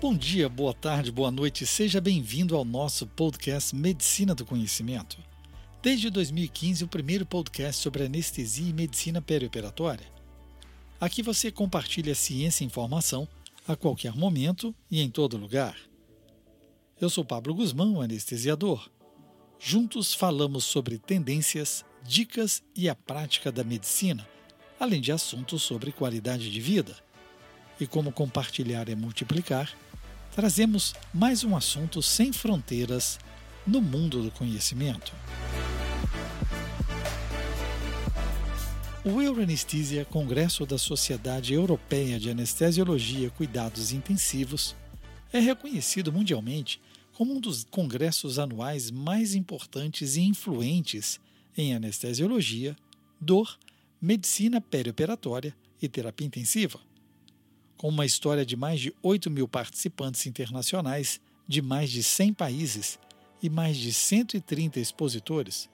Bom dia, boa tarde, boa noite, seja bem-vindo ao nosso podcast Medicina do Conhecimento. Desde 2015, o primeiro podcast sobre anestesia e medicina perioperatória. Aqui você compartilha ciência e informação a qualquer momento e em todo lugar. Eu sou Pablo Guzmão, anestesiador. Juntos falamos sobre tendências, dicas e a prática da medicina, além de assuntos sobre qualidade de vida. E como compartilhar é multiplicar, trazemos mais um assunto sem fronteiras no mundo do conhecimento. O Euroanesthesia, Congresso da Sociedade Europeia de Anestesiologia e Cuidados Intensivos, é reconhecido mundialmente como um dos congressos anuais mais importantes e influentes em anestesiologia, dor, medicina perioperatória e terapia intensiva com uma história de mais de 8 mil participantes internacionais de mais de 100 países e mais de 130 expositores,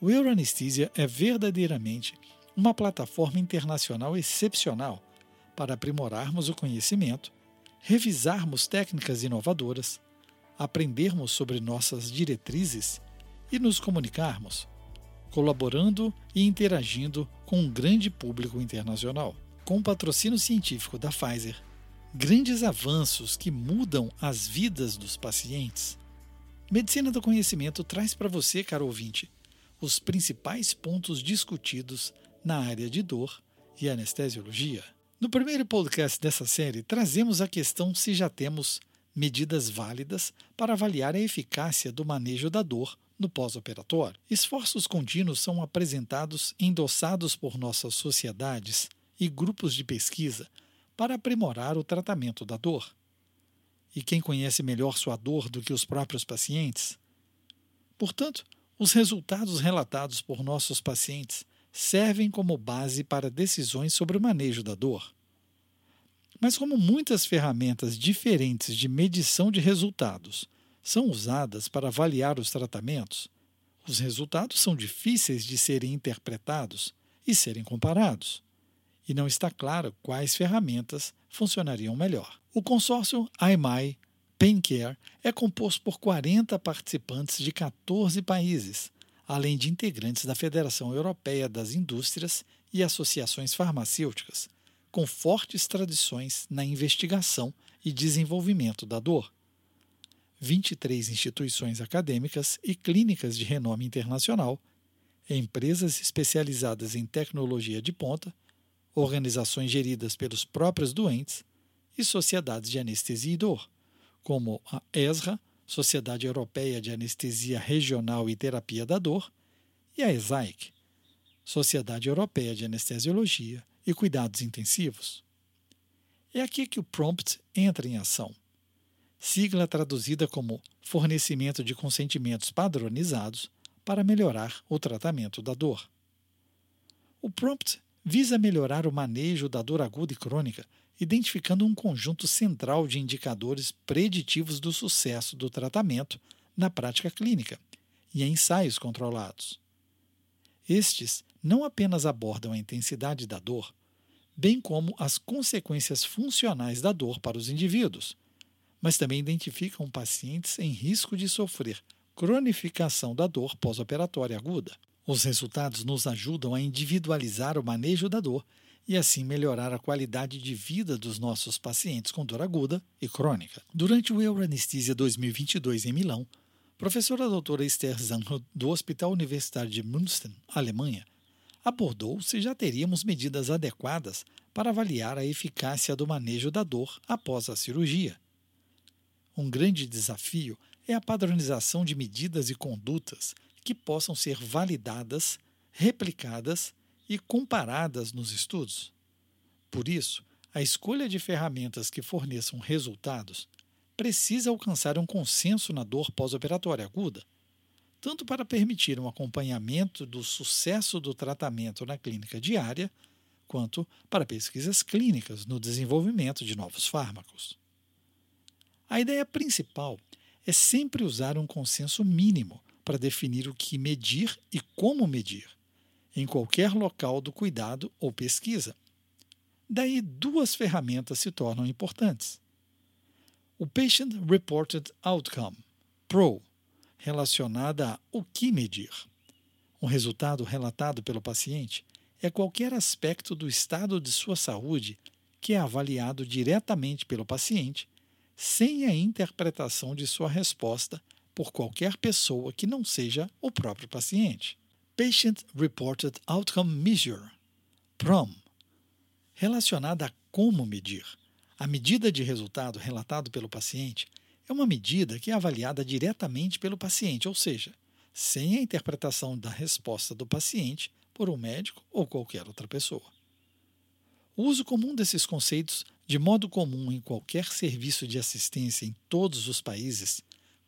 o Euroanesthesia é verdadeiramente uma plataforma internacional excepcional para aprimorarmos o conhecimento, revisarmos técnicas inovadoras, aprendermos sobre nossas diretrizes e nos comunicarmos, colaborando e interagindo com um grande público internacional com patrocínio científico da Pfizer, grandes avanços que mudam as vidas dos pacientes. Medicina do Conhecimento traz para você, caro ouvinte, os principais pontos discutidos na área de dor e anestesiologia. No primeiro podcast dessa série, trazemos a questão se já temos medidas válidas para avaliar a eficácia do manejo da dor no pós-operatório. Esforços contínuos são apresentados endossados por nossas sociedades e grupos de pesquisa para aprimorar o tratamento da dor. E quem conhece melhor sua dor do que os próprios pacientes? Portanto, os resultados relatados por nossos pacientes servem como base para decisões sobre o manejo da dor. Mas, como muitas ferramentas diferentes de medição de resultados são usadas para avaliar os tratamentos, os resultados são difíceis de serem interpretados e serem comparados e não está claro quais ferramentas funcionariam melhor. O consórcio IMI Pain Care é composto por 40 participantes de 14 países, além de integrantes da Federação Europeia das Indústrias e associações farmacêuticas, com fortes tradições na investigação e desenvolvimento da dor. 23 instituições acadêmicas e clínicas de renome internacional, empresas especializadas em tecnologia de ponta organizações geridas pelos próprios doentes e sociedades de anestesia e dor, como a ESRA, Sociedade Europeia de Anestesia Regional e Terapia da Dor, e a ESAIC, Sociedade Europeia de Anestesiologia e Cuidados Intensivos. É aqui que o PROMPT entra em ação, sigla traduzida como Fornecimento de Consentimentos Padronizados para melhorar o tratamento da dor. O PROMPT visa melhorar o manejo da dor aguda e crônica, identificando um conjunto central de indicadores preditivos do sucesso do tratamento na prática clínica e em ensaios controlados. Estes não apenas abordam a intensidade da dor, bem como as consequências funcionais da dor para os indivíduos, mas também identificam pacientes em risco de sofrer cronificação da dor pós-operatória aguda. Os resultados nos ajudam a individualizar o manejo da dor e assim melhorar a qualidade de vida dos nossos pacientes com dor aguda e crônica. Durante o Euroanesthesia 2022 em Milão, professora doutora Esther Zanro, do Hospital Universitário de Münster, Alemanha, abordou se já teríamos medidas adequadas para avaliar a eficácia do manejo da dor após a cirurgia. Um grande desafio é a padronização de medidas e condutas que possam ser validadas, replicadas e comparadas nos estudos. Por isso, a escolha de ferramentas que forneçam resultados precisa alcançar um consenso na dor pós-operatória aguda, tanto para permitir um acompanhamento do sucesso do tratamento na clínica diária, quanto para pesquisas clínicas no desenvolvimento de novos fármacos. A ideia principal é sempre usar um consenso mínimo para definir o que medir e como medir, em qualquer local do cuidado ou pesquisa. Daí, duas ferramentas se tornam importantes. O Patient Reported Outcome, PRO, relacionada a o que medir. Um resultado relatado pelo paciente é qualquer aspecto do estado de sua saúde que é avaliado diretamente pelo paciente, sem a interpretação de sua resposta por qualquer pessoa que não seja o próprio paciente. Patient Reported Outcome Measure, PROM, relacionada a como medir. A medida de resultado relatado pelo paciente é uma medida que é avaliada diretamente pelo paciente, ou seja, sem a interpretação da resposta do paciente por um médico ou qualquer outra pessoa. O uso comum desses conceitos, de modo comum em qualquer serviço de assistência em todos os países,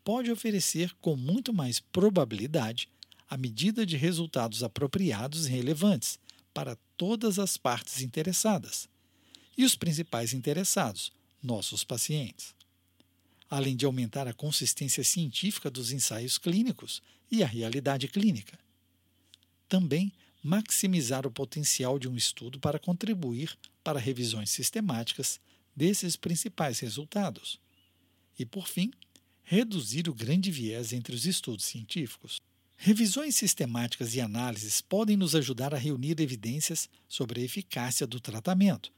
pode oferecer com muito mais probabilidade a medida de resultados apropriados e relevantes para todas as partes interessadas e os principais interessados, nossos pacientes. Além de aumentar a consistência científica dos ensaios clínicos e a realidade clínica. Também maximizar o potencial de um estudo para contribuir para revisões sistemáticas desses principais resultados. E, por fim, reduzir o grande viés entre os estudos científicos. Revisões sistemáticas e análises podem nos ajudar a reunir evidências sobre a eficácia do tratamento,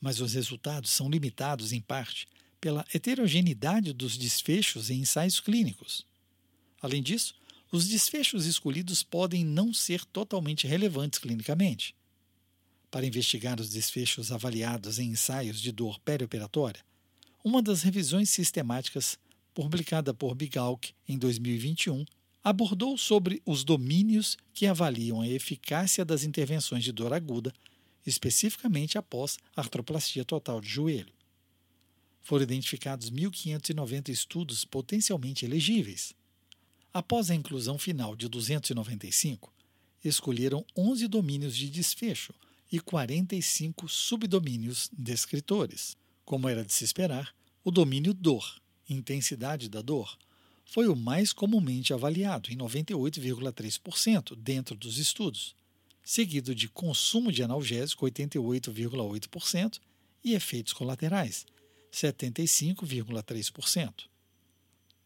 mas os resultados são limitados, em parte, pela heterogeneidade dos desfechos em ensaios clínicos. Além disso, os desfechos escolhidos podem não ser totalmente relevantes clinicamente. Para investigar os desfechos avaliados em ensaios de dor perioperatória, uma das revisões sistemáticas, publicada por Bigalk em 2021, abordou sobre os domínios que avaliam a eficácia das intervenções de dor aguda, especificamente após artroplastia total de joelho. Foram identificados 1.590 estudos potencialmente elegíveis. Após a inclusão final de 295, escolheram 11 domínios de desfecho e 45 subdomínios descritores. Como era de se esperar, o domínio dor, intensidade da dor, foi o mais comumente avaliado, em 98,3% dentro dos estudos, seguido de consumo de analgésico, 88,8%, e efeitos colaterais, 75,3%.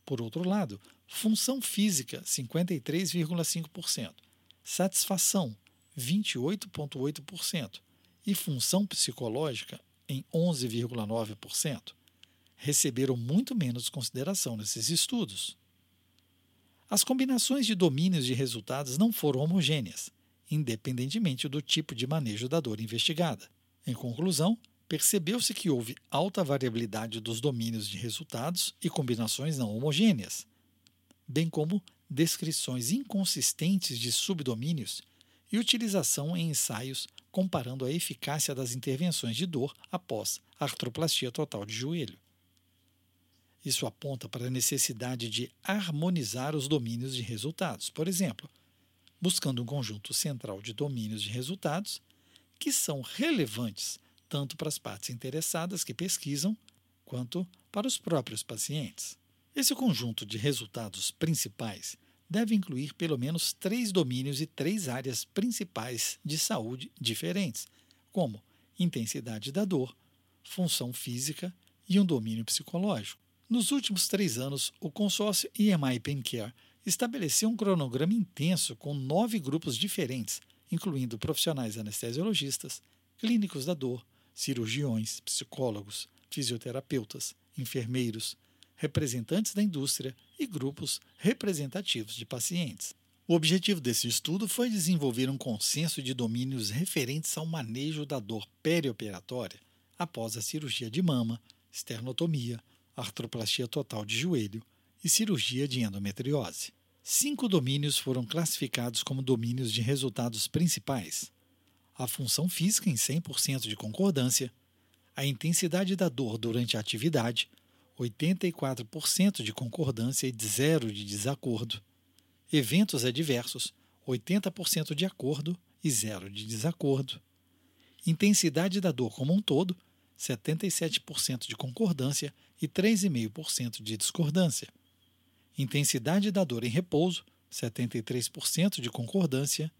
Por outro lado, função física, 53,5%, satisfação, 28,8% e função psicológica, em 11,9%, receberam muito menos consideração nesses estudos. As combinações de domínios de resultados não foram homogêneas, independentemente do tipo de manejo da dor investigada. Em conclusão, percebeu-se que houve alta variabilidade dos domínios de resultados e combinações não homogêneas, bem como descrições inconsistentes de subdomínios e utilização em ensaios comparando a eficácia das intervenções de dor após artroplastia total de joelho. Isso aponta para a necessidade de harmonizar os domínios de resultados, por exemplo, buscando um conjunto central de domínios de resultados que são relevantes tanto para as partes interessadas que pesquisam, quanto para os próprios pacientes. Esse conjunto de resultados principais deve incluir pelo menos três domínios e três áreas principais de saúde diferentes, como intensidade da dor, função física e um domínio psicológico. Nos últimos três anos, o consórcio EMI Pain Care estabeleceu um cronograma intenso com nove grupos diferentes, incluindo profissionais anestesiologistas, clínicos da dor, cirurgiões, psicólogos, fisioterapeutas, enfermeiros, representantes da indústria e grupos representativos de pacientes. O objetivo desse estudo foi desenvolver um consenso de domínios referentes ao manejo da dor perioperatória após a cirurgia de mama, esternotomia, artroplastia total de joelho e cirurgia de endometriose. Cinco domínios foram classificados como domínios de resultados principais: a função física em 100% de concordância, a intensidade da dor durante a atividade, 84% de concordância e zero de desacordo, eventos adversos, 80% de acordo e zero de desacordo, intensidade da dor como um todo, 77% de concordância e 3,5% de discordância, intensidade da dor em repouso, 73% de concordância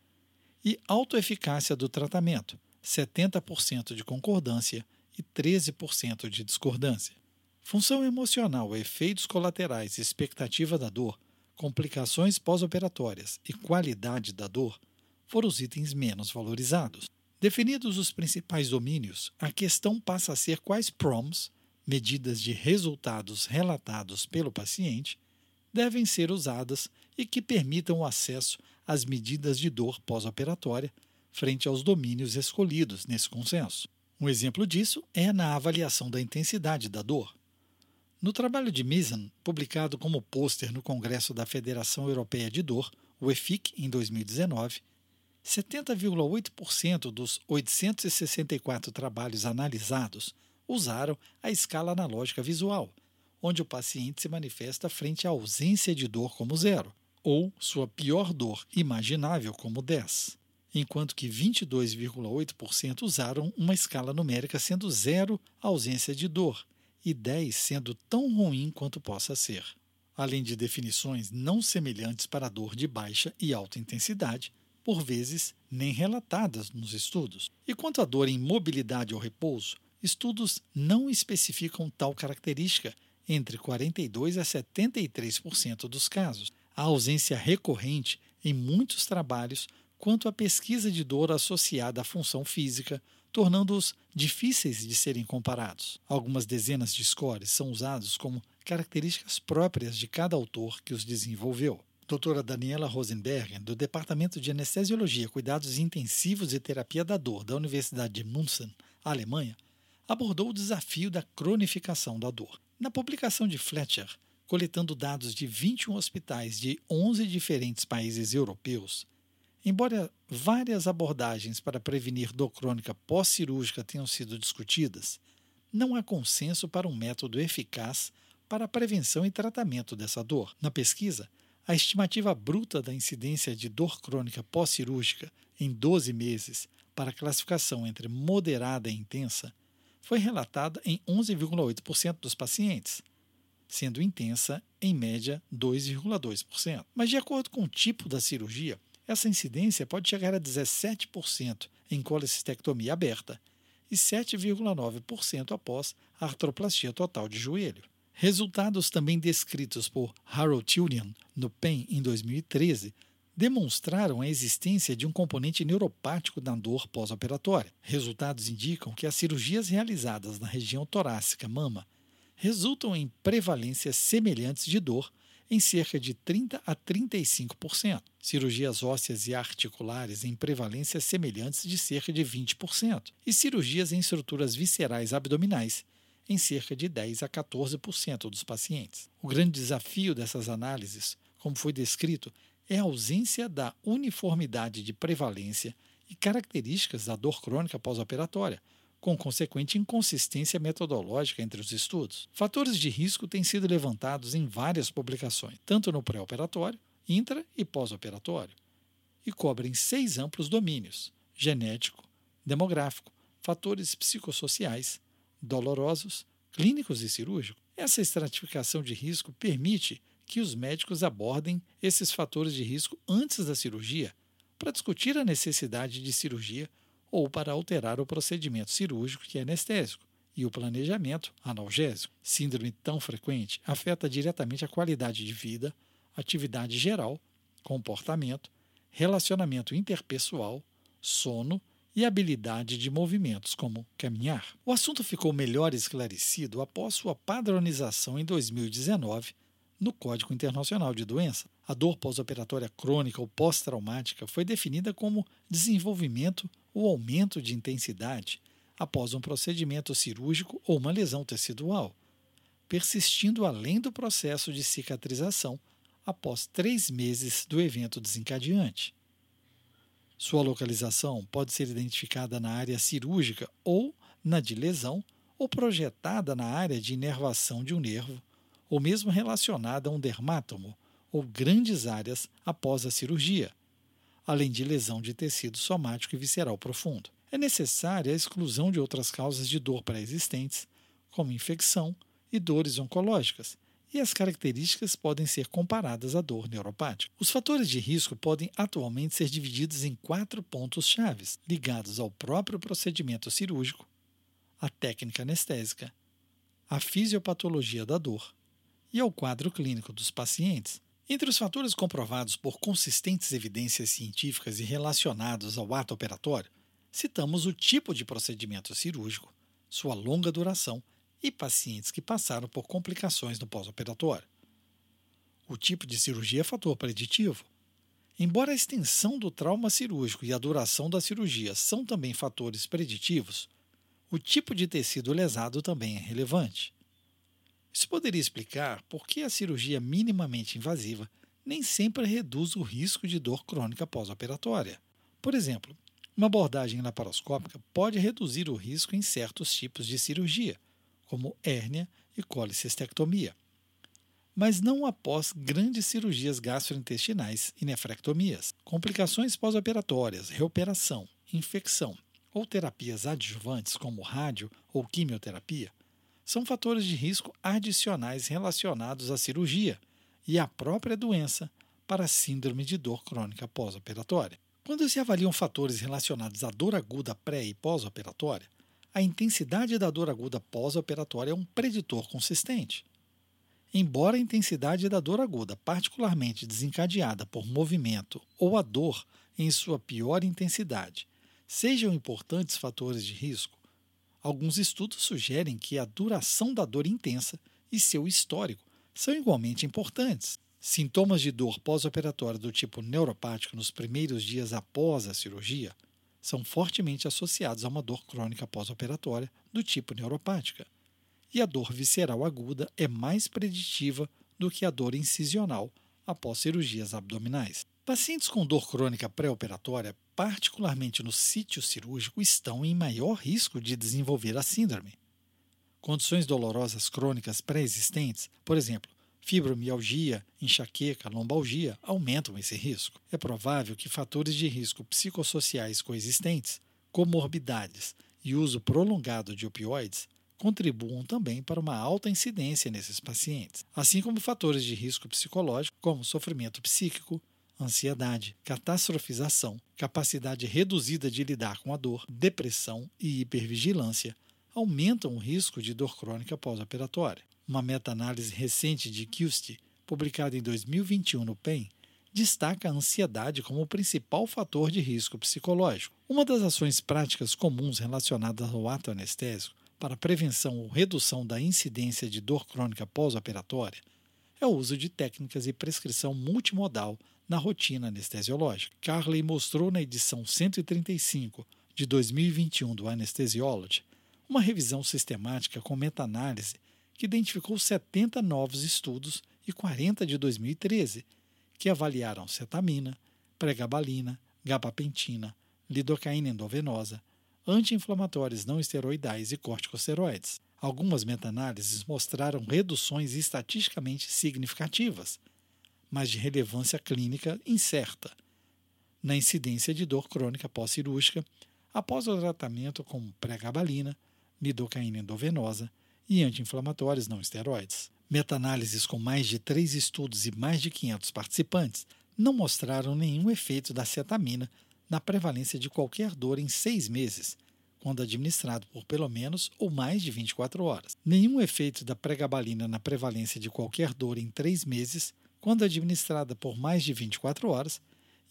e autoeficácia do tratamento, 70% de concordância e 13% de discordância. Função emocional, efeitos colaterais, expectativa da dor, complicações pós-operatórias e qualidade da dor foram os itens menos valorizados. Definidos os principais domínios, a questão passa a ser quais PROMs, medidas de resultados relatados pelo paciente, devem ser usadas e que permitam o acesso às medidas de dor pós-operatória frente aos domínios escolhidos nesse consenso. Um exemplo disso é na avaliação da intensidade da dor. No trabalho de Mizan, publicado como pôster no Congresso da Federação Europeia de Dor, o EFIC, em 2019, 70,8% dos 864 trabalhos analisados usaram a escala analógica visual, onde o paciente se manifesta frente à ausência de dor como zero, ou sua pior dor imaginável como 10, enquanto que 22,8% usaram uma escala numérica sendo zero a ausência de dor e 10 sendo tão ruim quanto possa ser. Além de definições não semelhantes para dor de baixa e alta intensidade, por vezes nem relatadas nos estudos. E quanto à dor em mobilidade ou repouso, estudos não especificam tal característica entre 42 a 73% dos casos. A ausência recorrente em muitos trabalhos quanto à pesquisa de dor associada à função física, tornando-os difíceis de serem comparados. Algumas dezenas de scores são usados como características próprias de cada autor que os desenvolveu. Doutora Daniela Rosenberger, do Departamento de Anestesiologia, Cuidados Intensivos e Terapia da Dor da Universidade de München, Alemanha, abordou o desafio da cronificação da dor. Na publicação de Fletcher, coletando dados de 21 hospitais de 11 diferentes países europeus, Embora várias abordagens para prevenir dor crônica pós-cirúrgica tenham sido discutidas, não há consenso para um método eficaz para a prevenção e tratamento dessa dor. Na pesquisa, a estimativa bruta da incidência de dor crônica pós-cirúrgica em 12 meses para classificação entre moderada e intensa foi relatada em 11,8% dos pacientes, sendo intensa, em média, 2,2%. Mas, de acordo com o tipo da cirurgia, essa incidência pode chegar a 17% em colecistectomia aberta e 7,9% após artroplastia total de joelho. Resultados também descritos por Harold Tunian no PEN em 2013 demonstraram a existência de um componente neuropático na dor pós-operatória. Resultados indicam que as cirurgias realizadas na região torácica mama resultam em prevalências semelhantes de dor em cerca de 30 a 35%. Cirurgias ósseas e articulares em prevalências semelhantes de cerca de 20%. E cirurgias em estruturas viscerais abdominais em cerca de 10 a 14% dos pacientes. O grande desafio dessas análises, como foi descrito, é a ausência da uniformidade de prevalência e características da dor crônica pós-operatória, com consequente inconsistência metodológica entre os estudos. Fatores de risco têm sido levantados em várias publicações, tanto no pré-operatório, intra e pós-operatório, e cobrem seis amplos domínios: genético, demográfico, fatores psicossociais, dolorosos, clínicos e cirúrgicos. Essa estratificação de risco permite que os médicos abordem esses fatores de risco antes da cirurgia para discutir a necessidade de cirurgia ou para alterar o procedimento cirúrgico que é anestésico e o planejamento analgésico. Síndrome tão frequente afeta diretamente a qualidade de vida, atividade geral, comportamento, relacionamento interpessoal, sono e habilidade de movimentos, como caminhar. O assunto ficou melhor esclarecido após sua padronização em 2019 no Código Internacional de Doença. A dor pós-operatória crônica ou pós-traumática foi definida como desenvolvimento ou aumento de intensidade após um procedimento cirúrgico ou uma lesão tecidual, persistindo além do processo de cicatrização após três meses do evento desencadeante. Sua localização pode ser identificada na área cirúrgica ou na de lesão, ou projetada na área de inervação de um nervo, ou mesmo relacionada a um dermátomo ou grandes áreas após a cirurgia, além de lesão de tecido somático e visceral profundo. É necessária a exclusão de outras causas de dor pré-existentes, como infecção e dores oncológicas, e as características podem ser comparadas à dor neuropática. Os fatores de risco podem atualmente ser divididos em quatro pontos chaves, ligados ao próprio procedimento cirúrgico, à técnica anestésica, à fisiopatologia da dor e ao quadro clínico dos pacientes. Entre os fatores comprovados por consistentes evidências científicas e relacionados ao ato operatório, citamos o tipo de procedimento cirúrgico, sua longa duração e pacientes que passaram por complicações no pós-operatório. O tipo de cirurgia é fator preditivo. Embora a extensão do trauma cirúrgico e a duração da cirurgia são também fatores preditivos, o tipo de tecido lesado também é relevante. Isso poderia explicar por que a cirurgia minimamente invasiva nem sempre reduz o risco de dor crônica pós-operatória. Por exemplo, uma abordagem laparoscópica pode reduzir o risco em certos tipos de cirurgia, como hérnia e colicistectomia, mas não após grandes cirurgias gastrointestinais e nefrectomias. Complicações pós-operatórias, reoperação, infecção ou terapias adjuvantes, como rádio ou quimioterapia, são fatores de risco adicionais relacionados à cirurgia e à própria doença para síndrome de dor crônica pós-operatória. Quando se avaliam fatores relacionados à dor aguda pré e pós-operatória, a intensidade da dor aguda pós-operatória é um preditor consistente. Embora a intensidade da dor aguda, particularmente desencadeada por movimento ou a dor em sua pior intensidade, sejam importantes fatores de risco, Alguns estudos sugerem que a duração da dor intensa e seu histórico são igualmente importantes. Sintomas de dor pós-operatória do tipo neuropático nos primeiros dias após a cirurgia são fortemente associados a uma dor crônica pós-operatória do tipo neuropática. E a dor visceral aguda é mais preditiva do que a dor incisional após cirurgias abdominais. Pacientes com dor crônica pré-operatória, particularmente no sítio cirúrgico, estão em maior risco de desenvolver a síndrome. Condições dolorosas crônicas pré-existentes, por exemplo, fibromialgia, enxaqueca, lombalgia, aumentam esse risco. É provável que fatores de risco psicossociais coexistentes, comorbidades e uso prolongado de opioides contribuam também para uma alta incidência nesses pacientes, assim como fatores de risco psicológico, como sofrimento psíquico, ansiedade, catastrofização, capacidade reduzida de lidar com a dor, depressão e hipervigilância aumentam o risco de dor crônica pós-operatória. Uma meta-análise recente de Kirsty, publicada em 2021 no PEN, destaca a ansiedade como o principal fator de risco psicológico. Uma das ações práticas comuns relacionadas ao ato anestésico para prevenção ou redução da incidência de dor crônica pós-operatória é o uso de técnicas e prescrição multimodal na rotina anestesiológica. Carley mostrou na edição 135 de 2021 do Anesthesiology uma revisão sistemática com meta-análise que identificou 70 novos estudos e 40 de 2013 que avaliaram cetamina, pregabalina, gabapentina, lidocaína endovenosa, anti-inflamatórios não esteroidais e corticosteroides. Algumas meta-análises mostraram reduções estatisticamente significativas, mas de relevância clínica incerta, na incidência de dor crônica pós-cirúrgica após o tratamento com pregabalina, lidocaína endovenosa e anti-inflamatórios não esteroides. Meta-análises com mais de três estudos e mais de 500 participantes não mostraram nenhum efeito da cetamina na prevalência de qualquer dor em seis meses, quando administrado por pelo menos ou mais de 24 horas. Nenhum efeito da pregabalina na prevalência de qualquer dor em três meses, quando administrada por mais de 24 horas,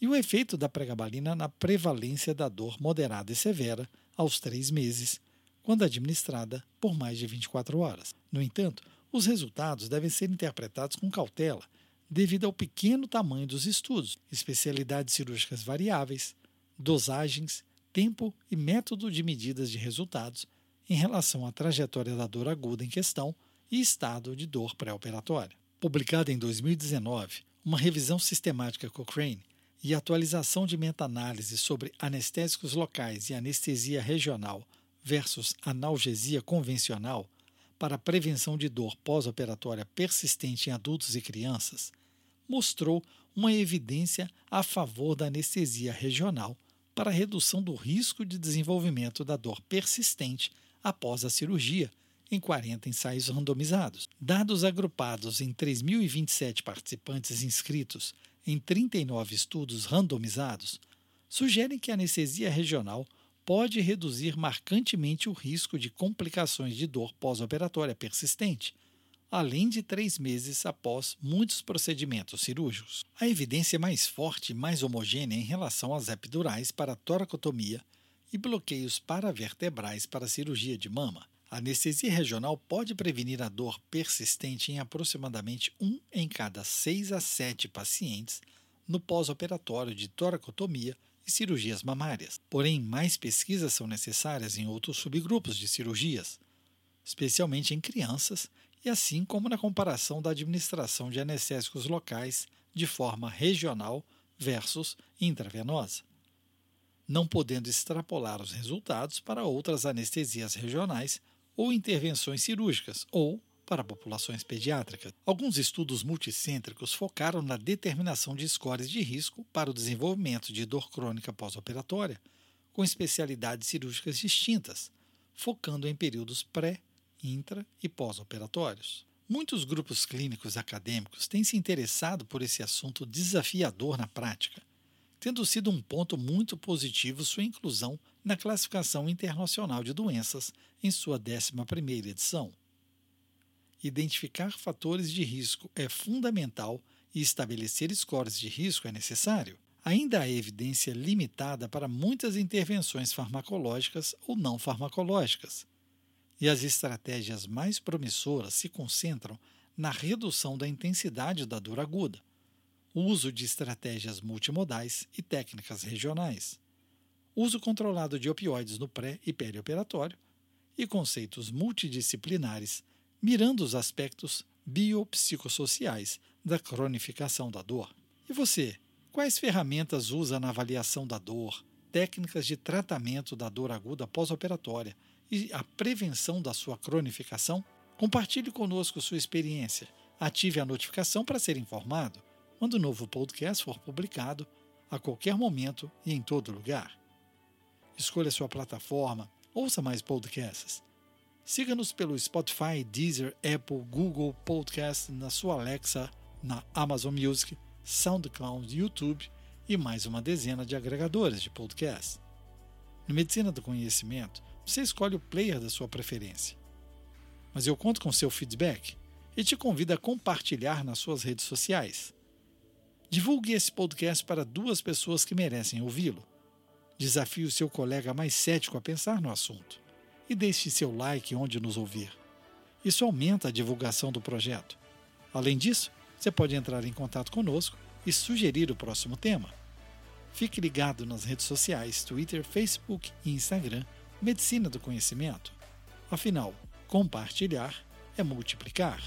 e o efeito da pregabalina na prevalência da dor moderada e severa aos três meses, quando administrada por mais de 24 horas. No entanto, os resultados devem ser interpretados com cautela, devido ao pequeno tamanho dos estudos, especialidades cirúrgicas variáveis, dosagens, tempo e método de medidas de resultados em relação à trajetória da dor aguda em questão e estado de dor pré-operatória. Publicada em 2019, uma revisão sistemática Cochrane e atualização de meta-análise sobre anestésicos locais e anestesia regional versus analgesia convencional para prevenção de dor pós-operatória persistente em adultos e crianças mostrou uma evidência a favor da anestesia regional para redução do risco de desenvolvimento da dor persistente após a cirurgia em 40 ensaios randomizados. Dados agrupados em 3.027 participantes inscritos em 39 estudos randomizados sugerem que a anestesia regional pode reduzir marcantemente o risco de complicações de dor pós-operatória persistente, além de três meses após muitos procedimentos cirúrgicos. A evidência é mais forte e mais homogênea em relação às epidurais para toracotomia e bloqueios paravertebrais para cirurgia de mama. A anestesia regional pode prevenir a dor persistente em aproximadamente um em cada 6 a 7 pacientes no pós-operatório de toracotomia e cirurgias mamárias. Porém, mais pesquisas são necessárias em outros subgrupos de cirurgias, especialmente em crianças e assim como na comparação da administração de anestésicos locais de forma regional versus intravenosa, não podendo extrapolar os resultados para outras anestesias regionais ou intervenções cirúrgicas ou para populações pediátricas. Alguns estudos multicêntricos focaram na determinação de scores de risco para o desenvolvimento de dor crônica pós-operatória, com especialidades cirúrgicas distintas, focando em períodos pré, intra e pós-operatórios. Muitos grupos clínicos acadêmicos têm se interessado por esse assunto desafiador na prática, tendo sido um ponto muito positivo sua inclusão na Classificação Internacional de Doenças em sua 11ª edição. Identificar fatores de risco é fundamental e estabelecer scores de risco é necessário. Ainda há evidência limitada para muitas intervenções farmacológicas ou não farmacológicas, e as estratégias mais promissoras se concentram na redução da intensidade da dor aguda, o uso de estratégias multimodais e técnicas regionais, uso controlado de opioides no pré e perioperatório e conceitos multidisciplinares mirando os aspectos biopsicossociais da cronificação da dor. E você, quais ferramentas usa na avaliação da dor, técnicas de tratamento da dor aguda pós-operatória e a prevenção da sua cronificação? Compartilhe conosco sua experiência. Ative a notificação para ser informado quando o novo podcast for publicado, a qualquer momento e em todo lugar. Escolha sua plataforma, ouça mais podcasts. Siga-nos pelo Spotify, Deezer, Apple, Google Podcast, na sua Alexa, na Amazon Music, SoundCloud, YouTube e mais uma dezena de agregadores de podcast. No Medicina do Conhecimento, você escolhe o player da sua preferência. Mas eu conto com seu feedback e te convido a compartilhar nas suas redes sociais. Divulgue esse podcast para duas pessoas que merecem ouvi-lo. Desafie o seu colega mais cético a pensar no assunto. E deixe seu like onde nos ouvir. Isso aumenta a divulgação do projeto. Além disso, você pode entrar em contato conosco e sugerir o próximo tema. Fique ligado nas redes sociais Twitter, Facebook e Instagram Medicina do Conhecimento. Afinal, compartilhar é multiplicar.